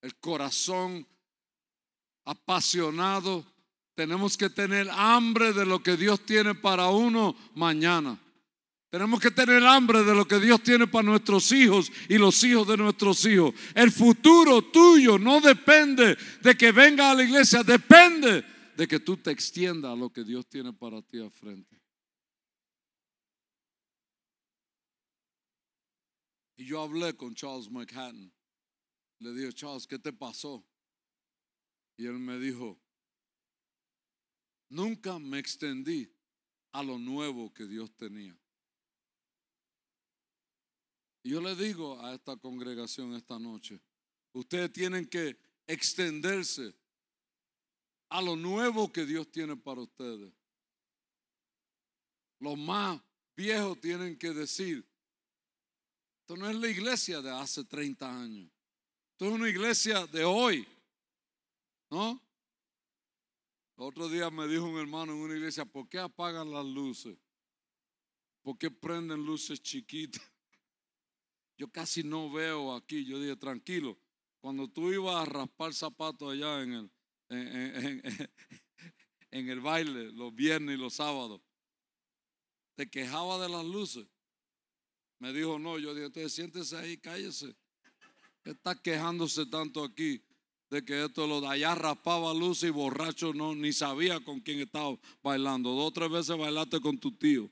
el corazón apasionado. Tenemos que tener hambre de lo que Dios tiene para uno mañana. Tenemos que tener hambre de lo que Dios tiene para nuestros hijos y los hijos de nuestros hijos. El futuro tuyo no depende de que venga a la iglesia, depende de que tú te extiendas a lo que Dios tiene para ti al frente. Y yo hablé con Charles McHatton. Le dije, Charles, ¿qué te pasó? Y él me dijo, nunca me extendí a lo nuevo que Dios tenía. Y yo le digo a esta congregación esta noche, ustedes tienen que extenderse a lo nuevo que Dios tiene para ustedes. Los más viejos tienen que decir, esto no es la iglesia de hace 30 años, esto es una iglesia de hoy, ¿no? Otro día me dijo un hermano en una iglesia, ¿por qué apagan las luces? ¿Por qué prenden luces chiquitas? Yo casi no veo aquí. Yo dije, tranquilo, cuando tú ibas a raspar zapatos allá en el, en, el baile, los viernes y los sábados, te quejaba de las luces. Me dijo, no, yo dije, entonces siéntese ahí, cállese. Está quejándose tanto aquí de que esto lo de allá raspaba luces y borracho no, ni sabía con quién estaba bailando. Dos o tres veces bailaste con tu tío.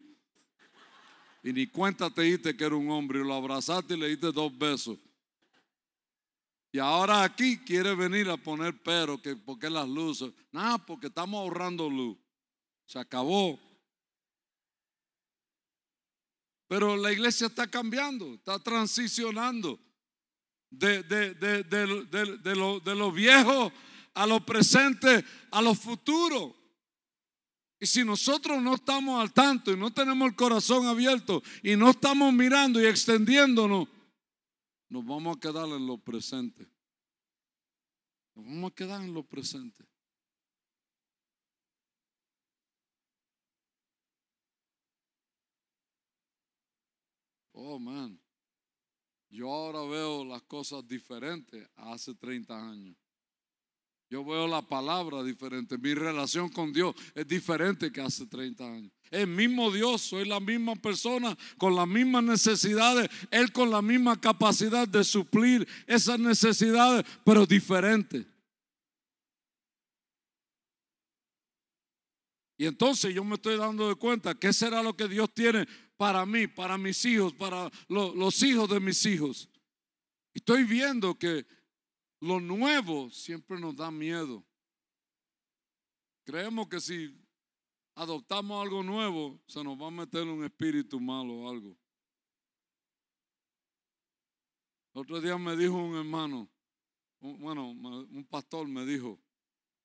Y ni cuenta te diste que era un hombre y lo abrazaste y le diste dos besos. Y ahora aquí quiere venir a poner pero, que porque las luces. Nada, porque estamos ahorrando luz. Se acabó. Pero la iglesia está cambiando, está transicionando de, de, de, de lo, lo viejo a lo presente, a lo futuro. Y si nosotros no estamos al tanto y no tenemos el corazón abierto y no estamos mirando y extendiéndonos, nos vamos a quedar en lo presente. Nos vamos a quedar en lo presente. Oh, man. Yo ahora veo las cosas diferentes hace 30 años. Yo veo la palabra diferente. Mi relación con Dios es diferente que hace 30 años. El mismo Dios, soy la misma persona con las mismas necesidades, Él con la misma capacidad de suplir esas necesidades, pero diferente. Y entonces yo me estoy dando de cuenta qué será lo que Dios tiene para mí, para mis hijos, para los hijos de mis hijos. Estoy viendo que lo nuevo siempre nos da miedo. Creemos que si adoptamos algo nuevo, se nos va a meter un espíritu malo o algo. otro día me dijo un hermano, bueno, un pastor me dijo,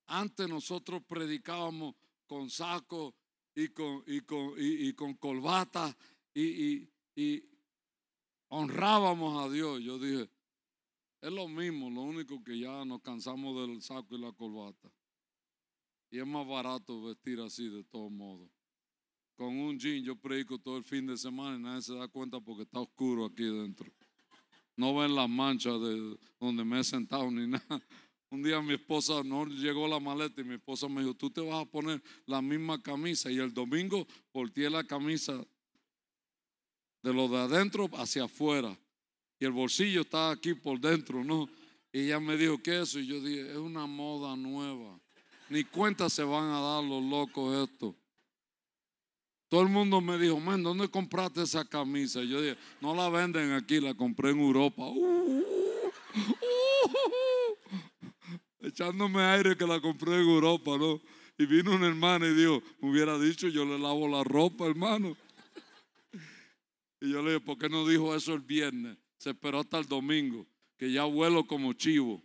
antes nosotros predicábamos con saco y con, y con, y, con colbata y, y honrábamos a Dios. Yo dije, es lo mismo, lo único que ya nos cansamos del saco y la corbata. Y es más barato vestir así de todos modos. Con un jean yo predico todo el fin de semana y nadie se da cuenta porque está oscuro aquí dentro. No ven las manchas de donde me he sentado ni nada. Un día mi esposa no llegó la maleta y mi esposa me dijo, tú te vas a poner la misma camisa. Y el domingo volteé la camisa de lo de adentro hacia afuera y el bolsillo está aquí por dentro, ¿no? Y ella me dijo, ¿qué es eso? Y yo dije, es una moda nueva. Ni cuenta se van a dar los locos esto. Todo el mundo me dijo, man, ¿dónde compraste esa camisa? Y yo dije, no la venden aquí, la compré en Europa. Uh, uh, uh, echándome aire que la compré en Europa, ¿no? Y vino un hermano y dijo, me hubiera dicho, yo le lavo la ropa, hermano. Y yo le dije, ¿por qué no dijo eso el viernes? se esperó hasta el domingo, que ya vuelo como chivo.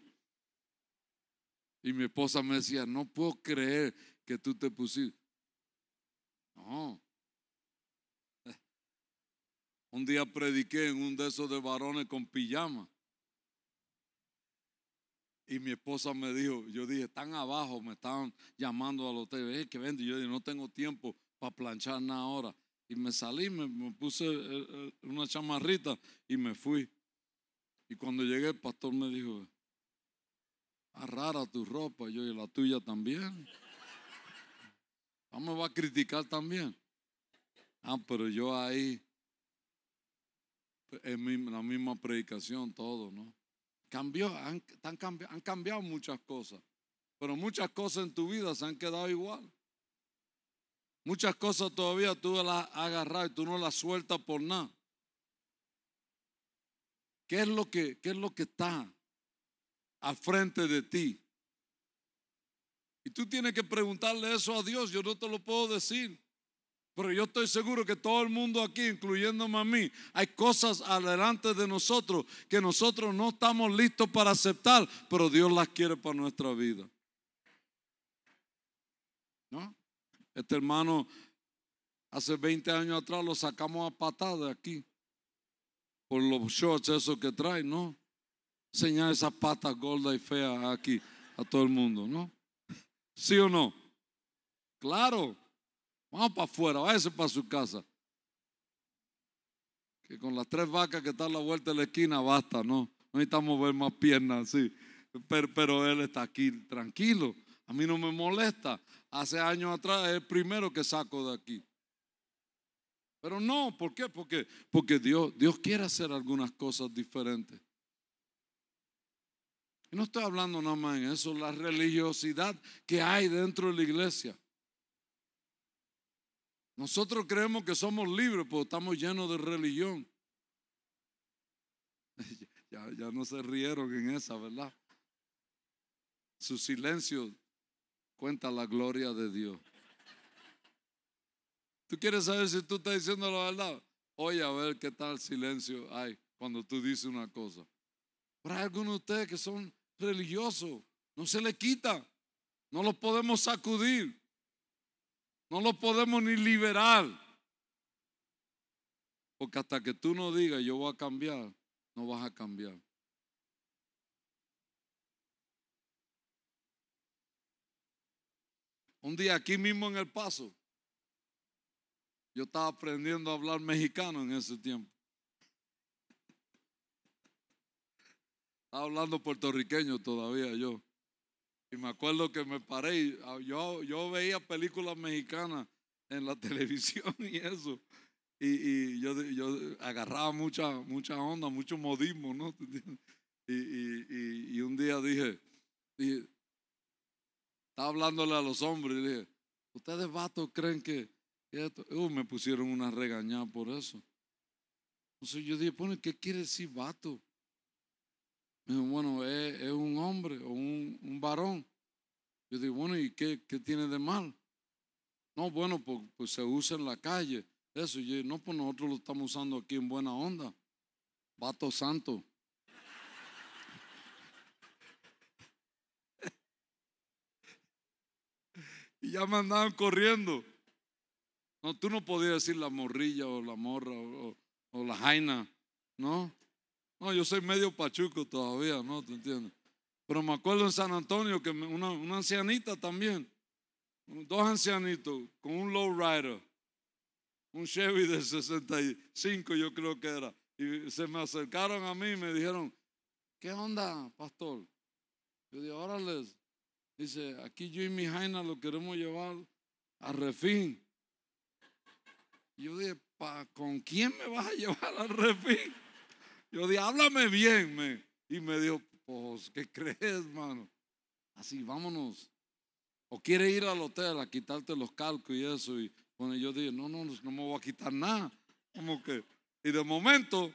Y mi esposa me decía, no puedo creer que tú te pusiste. No. Un día prediqué en un de esos de varones con pijama. Y mi esposa me dijo, yo dije, están abajo, me estaban llamando al hotel, que vende. Yo dije, no tengo tiempo para planchar nada ahora. Y me salí, me, puse eh, eh, una chamarrita y me fui. Y cuando llegué, el pastor me dijo, ah, rara tu ropa, yo y la tuya también. Me va a criticar también. Ah, pero yo ahí, en la misma predicación, todo, ¿no? Cambió, han, han cambiado muchas cosas, pero muchas cosas en tu vida se han quedado igual. Muchas cosas todavía tú las has agarrado y tú no las sueltas por nada. ¿Qué es lo que, qué es lo que está al frente de ti? Y tú tienes que preguntarle eso a Dios. Yo no te lo puedo decir. Pero yo estoy seguro que todo el mundo aquí, incluyéndome a mí, hay cosas adelante de nosotros que nosotros no estamos listos para aceptar, pero Dios las quiere para nuestra vida. ¿No? Este hermano, hace 20 años atrás lo sacamos a patada aquí. Por los shorts esos que trae, ¿no? Señal esas patas gordas y feas aquí a todo el mundo, ¿no? ¿Sí o no? Claro. Vamos para afuera, váyase para su casa. Que con las tres vacas que están a la vuelta de la esquina basta, ¿no? Necesitamos ver más piernas, sí. Pero, pero él está aquí tranquilo. A mí no me molesta hace años atrás es el primero que saco de aquí. Pero no, ¿por qué? Porque, porque Dios, Dios quiere hacer algunas cosas diferentes. Y no estoy hablando nada más en eso, la religiosidad que hay dentro de la iglesia. Nosotros creemos que somos libres, pero estamos llenos de religión. Ya, ya no se rieron en esa, ¿verdad? Su silencio cuenta la gloria de Dios. ¿Tú quieres saber si tú estás diciendo la verdad? Oye, a ver qué tal silencio hay cuando tú dices una cosa. Pero hay algunos de ustedes que son religiosos. No se le quita. No los podemos sacudir. No los podemos ni liberar. Porque hasta que tú no digas yo voy a cambiar, no vas a cambiar. Un día aquí mismo en El Paso, yo estaba aprendiendo a hablar mexicano en ese tiempo. Estaba hablando puertorriqueño todavía yo. Y me acuerdo que me paré y ah, yo, yo veía películas mexicanas en la televisión y eso. Y, yo, yo, agarraba mucha, mucha onda, mucho modismo, ¿no? Y, y un día dije, dije, estaba hablándole a los hombres y dije, ¿ustedes vatos creen que esto? Uh, me pusieron una regañada por eso. Entonces yo dije, bueno, ¿qué quiere decir vato? Bueno, es, un hombre o un, varón. Yo dije, bueno, ¿y qué, tiene de mal? No, bueno, pues, pues, se usa en la calle. Eso, yo, no, pues nosotros lo estamos usando aquí en buena onda. Vato santo. y ya me andaban corriendo. No, tú no podías decir la morrilla o la morra o, la jaina, ¿no? No, yo soy medio pachuco todavía, ¿no? ¿Te entiendes? Pero me acuerdo en San Antonio que una, ancianita también, dos ancianitos con un low rider, un Chevy de 65 yo creo que era, y se me acercaron a mí y me dijeron, ¿qué onda, pastor? Yo dije, órale, Dice, aquí yo y mi Jaina lo queremos llevar a Refín. Yo dije, ¿con quién me vas a llevar a Refín? Yo dije, háblame bien. Me. Y me dijo, pues, ¿qué crees, hermano? Así, vámonos. O quiere ir al hotel a quitarte los calcos y eso. Y bueno, yo dije, no, no, no me voy a quitar nada. Como que, y de momento,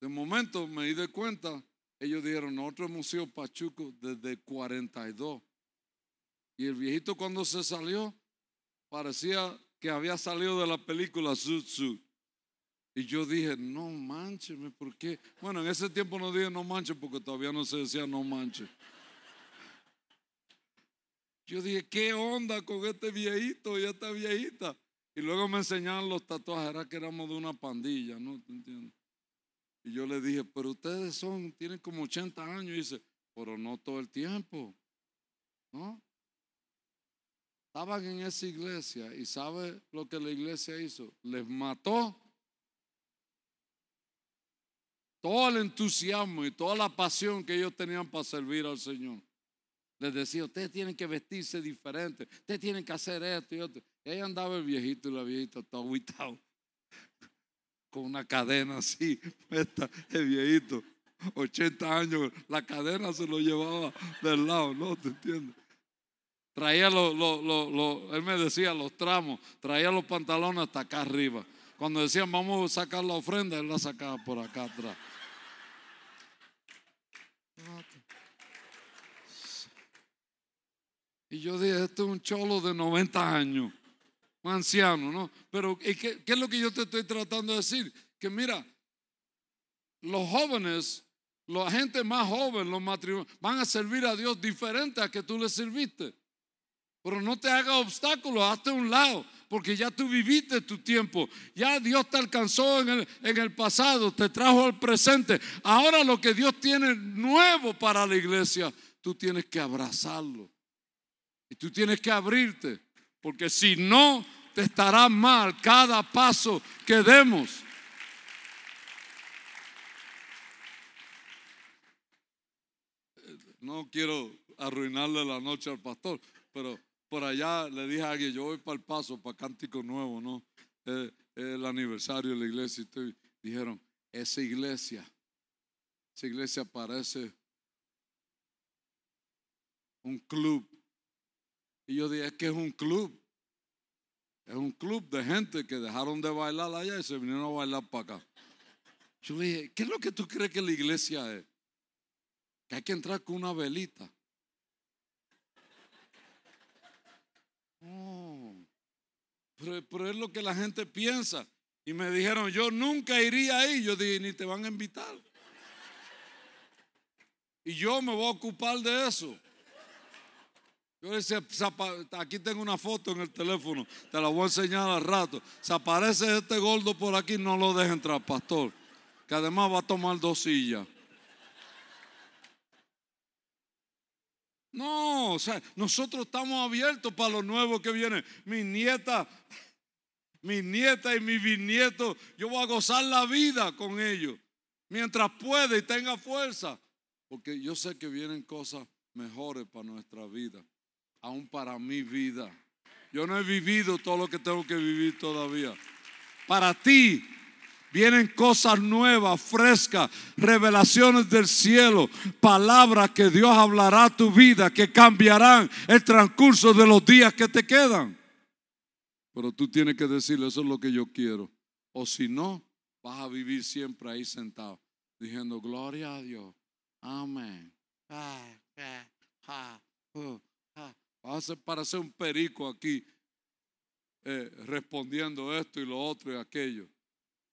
de momento me di de cuenta ellos dijeron, nosotros hemos sido pachucos desde 42. Y el viejito cuando se salió, parecía que había salido de la película Sud Y yo dije, no manches, ¿por qué? Bueno, en ese tiempo no dije no manches porque todavía no se decía no manches. Yo dije, ¿qué onda con este viejito y esta viejita? Y luego me enseñaron los tatuajes, era que éramos de una pandilla, ¿no? ¿Te entiendes? Y yo le dije, pero ustedes son, tienen como 80 años. Y dice, pero no todo el tiempo. ¿No? Estaban en esa iglesia y ¿sabe lo que la iglesia hizo? Les mató todo el entusiasmo y toda la pasión que ellos tenían para servir al Señor. Les decía, ustedes tienen que vestirse diferente, ustedes tienen que hacer esto y otro. Y ahí andaba el viejito y la viejita todo aguitado, con una cadena así puesta, el viejito, 80 años, la cadena se lo llevaba del lado, ¿no? ¿Te entiendes? Traía los, él me decía los tramos, traía los pantalones hasta acá arriba. Cuando decían vamos a sacar la ofrenda, él la sacaba por acá atrás. Y yo dije, este es un cholo de 90 años, un anciano, ¿no? Pero ¿qué, ¿qué, es lo que yo te estoy tratando de decir? Que mira, los jóvenes, la gente más joven, los matrimonios, van a servir a Dios diferente a que tú le serviste. Pero no te haga obstáculos, hazte un lado, porque ya tú viviste tu tiempo. Ya Dios te alcanzó en el, pasado, te trajo al presente. Ahora lo que Dios tiene nuevo para la iglesia, tú tienes que abrazarlo. Y tú tienes que abrirte, porque si no, te estará mal cada paso que demos. No quiero arruinarle la noche al pastor, pero por allá le dije a alguien, yo voy para el paso, para Cántico Nuevo, ¿no? Eh, el aniversario de la iglesia. Y dijeron, esa iglesia, esa iglesia parece un club y yo dije, es que es un club. Es un club de gente que dejaron de bailar allá y se vinieron a bailar para acá. Yo dije, ¿qué es lo que tú crees que la iglesia es? Que hay que entrar con una velita. Pero, es lo que la gente piensa. Y me dijeron, yo nunca iría ahí. Yo dije, ni te van a invitar. Y yo me voy a ocupar de eso. Yo decía, aquí tengo una foto en el teléfono, te la voy a enseñar al rato. Si aparece este gordo por aquí, no lo deje entrar, pastor. Que además va a tomar dos sillas. No, o sea, nosotros estamos abiertos para lo nuevo que viene. Mi nieta, mi nieta y mi bisnieto, yo voy a gozar la vida con ellos. Mientras pueda y tenga fuerza. Porque yo sé que vienen cosas mejores para nuestra vida aún para mi vida. Yo no he vivido todo lo que tengo que vivir todavía. Para ti vienen cosas nuevas, frescas, revelaciones del cielo, palabras que Dios hablará a tu vida, que cambiarán el transcurso de los días que te quedan. Pero tú tienes que decirle, eso es lo que yo quiero. O si no, vas a vivir siempre ahí sentado, diciendo, gloria a Dios. Amén. Ah, para ser un perico aquí eh, respondiendo esto y lo otro y aquello.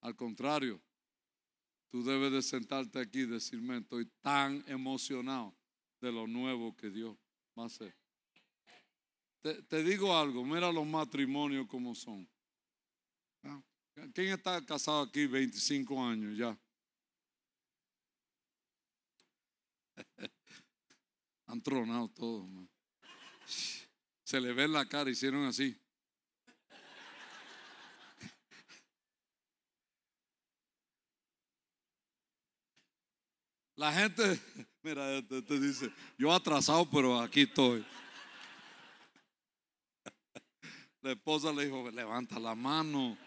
Al contrario, tú debes de sentarte aquí y decirme, estoy tan emocionado de lo nuevo que Dios va a hacer. Te, digo algo, mira los matrimonios como son. ¿Quién está casado aquí 25 años ya? Han tronado todos. Se le ve en la cara, hicieron así. La gente, mira, te, te, dice, yo atrasado, pero aquí estoy. La esposa le dijo, levanta la mano.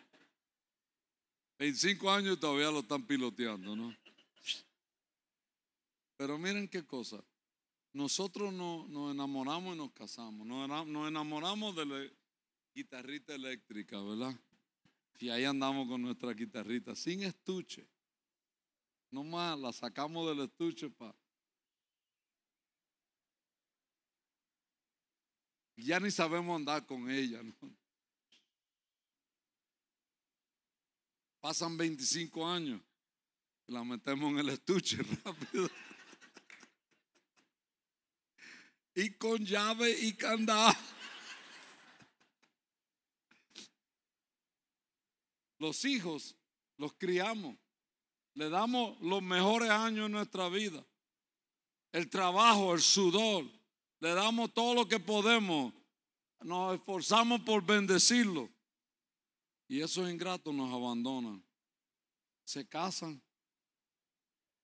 25 años todavía lo están piloteando, ¿no? Pero miren qué cosa. Nosotros nos enamoramos y nos casamos. Nos enamoramos de la guitarrita eléctrica, ¿verdad? Y ahí andamos con nuestra guitarrita, sin estuche. Nomás la sacamos del estuche para. Ya ni sabemos andar con ella, ¿no? Pasan 25 años y la metemos en el estuche rápido y con llave y candado. Los hijos los criamos, le damos los mejores años de nuestra vida. El trabajo, el sudor, le damos todo lo que podemos. Nos esforzamos por bendecirlo. Y esos ingratos nos abandonan. Se casan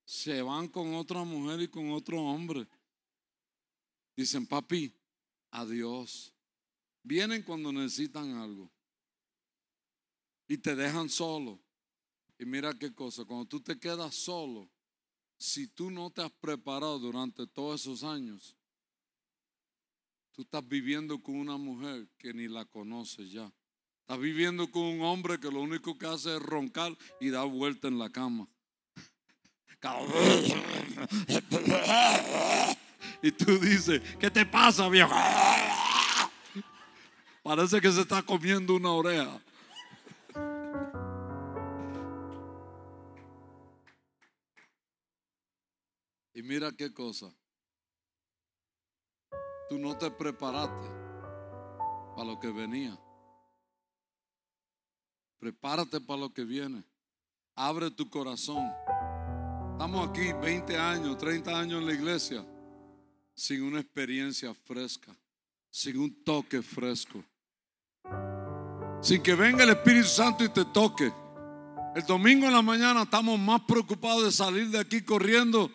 se van con otra mujer y con otro hombre. Dicen, papi, adiós. Vienen cuando necesitan algo y te dejan solo. Y mira qué cosa, cuando tú te quedas solo, si tú no te has preparado durante todos esos años, tú estás viviendo con una mujer que ni la conoces ya. Estás viviendo con un hombre que lo único que hace es roncar y dar vuelta en la cama. Y tú dices, ¿qué te pasa, viejo? Parece que se está comiendo una oreja. Y mira qué cosa. Tú no te preparaste para lo que venía. Prepárate para lo que viene. Abre tu corazón. Estamos aquí 20 años, 30 años en la iglesia sin una experiencia fresca, sin un toque fresco. Sin que venga el Espíritu Santo y te toque. El domingo en la mañana estamos más preocupados de salir de aquí corriendo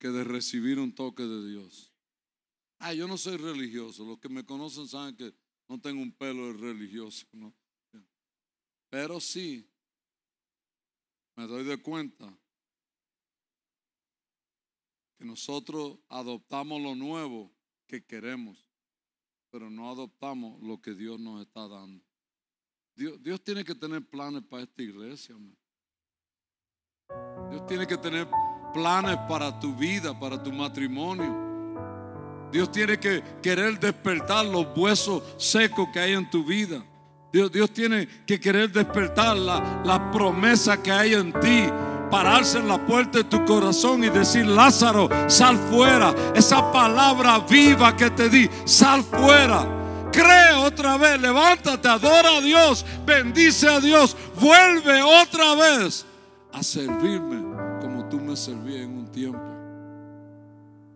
que de recibir un toque de Dios. Ah, yo no soy religioso. Los que me conocen saben que no tengo un pelo de religioso, ¿no? Pero sí, me doy de cuenta que nosotros adoptamos lo nuevo que queremos, pero no adoptamos lo que Dios nos está dando. Dios, Dios tiene que tener planes para esta iglesia. Dios tiene que tener planes para tu vida, para tu matrimonio. Dios tiene que querer despertar los huesos secos que hay en tu vida. Dios, Dios tiene que querer despertar la, la promesa que hay en ti pararse en la puerta de tu corazón y decir, Lázaro, sal fuera. Esa palabra viva que te di, sal fuera. Cree otra vez, levántate, adora a Dios, bendice a Dios, vuelve otra vez a servirme me servías en un tiempo.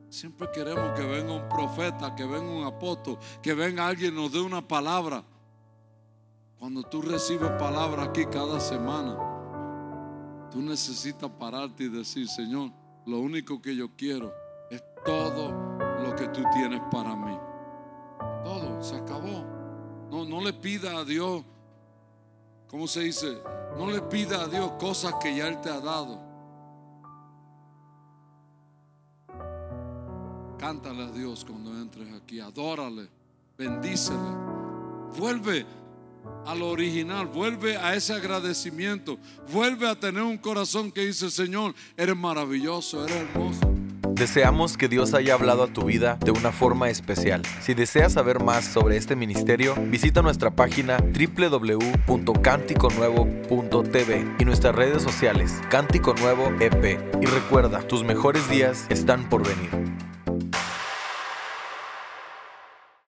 Siempre queremos que venga un profeta, que venga un apóstol, que venga alguien nos dé una palabra. Cuando tú recibes palabra aquí cada semana, tú necesitas pararte y decir, Señor, lo único que yo quiero es todo lo que tú tienes para mí. Todo, se acabó. No, no le pida a Dios, ¿cómo se dice? No le pida a Dios cosas que ya Él te ha dado. Cántale a Dios cuando entres aquí, adórale, bendícele. Vuelve a lo original, vuelve a ese agradecimiento, vuelve a tener un corazón que dice, Señor, eres maravilloso, eres hermoso. Deseamos que Dios haya hablado a tu vida de una forma especial. Si deseas saber más sobre este ministerio, visita nuestra página www.canticonuevo.tv y nuestras redes sociales Cántico Nuevo EP. Y recuerda, tus mejores días están por venir.